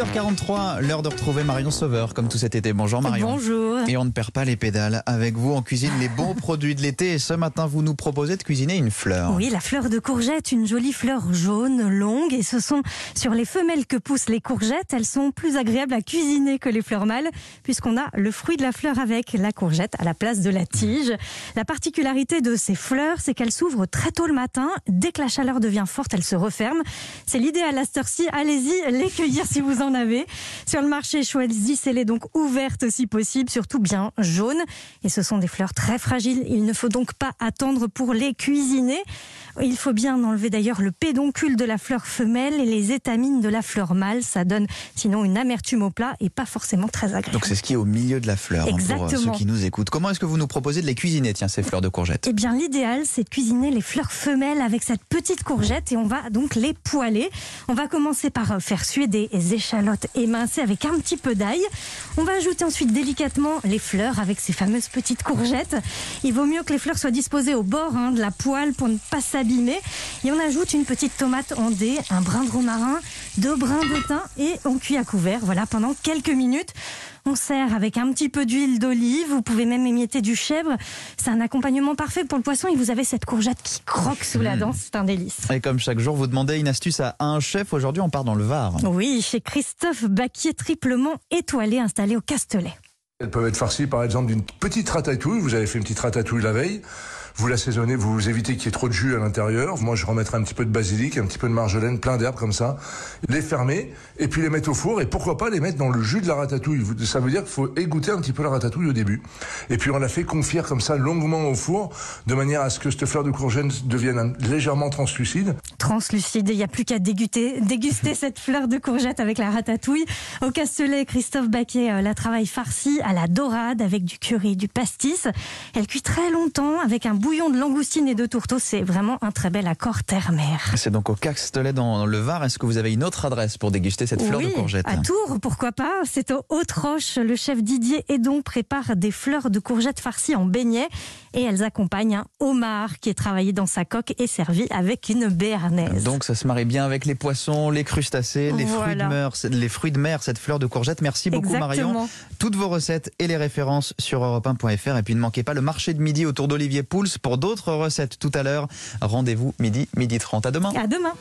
8h43, l'heure de retrouver Marion Sauveur, comme tout cet été. Bonjour Marion. Bonjour. Et on ne perd pas les pédales. Avec vous, on cuisine les bons produits de l'été. Et ce matin, vous nous proposez de cuisiner une fleur. Oui, la fleur de courgette, une jolie fleur jaune, longue. Et ce sont sur les femelles que poussent les courgettes. Elles sont plus agréables à cuisiner que les fleurs mâles, puisqu'on a le fruit de la fleur avec la courgette à la place de la tige. La particularité de ces fleurs, c'est qu'elles s'ouvrent très tôt le matin. Dès que la chaleur devient forte, elles se referment. C'est l'idéal à cette heure-ci. Allez-y, les cueillir si vous en Sur le marché, choisissez-les donc ouvertes si possible, surtout bien jaunes. Et ce sont des fleurs très fragiles. Il ne faut donc pas attendre pour les cuisiner. Il faut bien enlever d'ailleurs le pédoncule de la fleur femelle et les étamines de la fleur mâle. Ça donne sinon une amertume au plat et pas forcément très agréable. Donc c'est ce qui est au milieu de la fleur hein, pour euh, ceux Exactement. qui nous écoutent. Comment est-ce que vous nous proposez de les cuisiner, tiens, ces fleurs de courgettes Eh bien, l'idéal, c'est de cuisiner les fleurs femelles avec cette petite courgette et on va donc les poêler. On va commencer par euh, faire suer des échalotes émincées avec un petit peu d'ail. On va ajouter ensuite délicatement les fleurs avec ces fameuses petites courgettes. Il vaut mieux que les fleurs soient disposées au bord hein, de la poêle pour ne pas Et on ajoute une petite tomate en dés, un brin de romarin, deux brins de thym et on cuit à couvert. Voilà, pendant quelques minutes. On sert avec un petit peu d'huile d'olive. Vous pouvez même émietter du chèvre. C'est un accompagnement parfait pour le poisson et vous avez cette courgette qui croque sous la dent. C'est un délice. Et comme chaque jour, vous demandez une astuce à un chef. Aujourd'hui, on part dans le Var. Oui, chez Christophe Baquier, triplement étoilé, installé au Castellet. Elles peuvent être farcies par exemple d'une petite ratatouille. Vous avez fait une petite ratatouille la veille. Vous l'assaisonnez, vous évitez qu'il y ait trop de jus à l'intérieur. Moi, je remettrai un petit peu de basilic, un petit peu de marjolaine, plein d'herbes comme ça. Les fermer et puis les mettre au four. Et pourquoi pas les mettre dans le jus de la ratatouille. Ça veut dire qu'il faut égoutter un petit peu la ratatouille au début. Et puis on la fait confire comme ça longuement au four, de manière à ce que cette fleur de courgette devienne légèrement translucide. Translucide, il n'y a plus qu'à déguster, déguster cette fleur de courgette avec la ratatouille. Au Castellet, Christophe Baquet euh, la travaille farcie à la dorade avec du curry, du pastis. Elle cuit très longtemps avec un bouillon de langoustine et de tourteau. C'est vraiment un très bel accord terre-mer. C'est donc au Castelet dans le Var. Est-ce que vous avez une autre adresse pour déguster cette fleur oui, de courgette à Tours, pourquoi pas C'est au Haute-Roche. Le chef Didier Edon prépare des fleurs de courgettes farcies en beignets et elles accompagnent un homard qui est travaillé dans sa coque et servi avec une béarnaise. Donc ça se marie bien avec les poissons, les crustacés, les fruits de mer, les fruits de mer, cette fleur de courgette. Merci beaucoup Exactement. Marion. Toutes vos recettes et les références sur europe1.fr et puis ne manquez pas le marché de midi autour d'Olivier Pouls pour d'autres recettes tout à l'heure. Rendez-vous midi midi 30 à demain. À demain.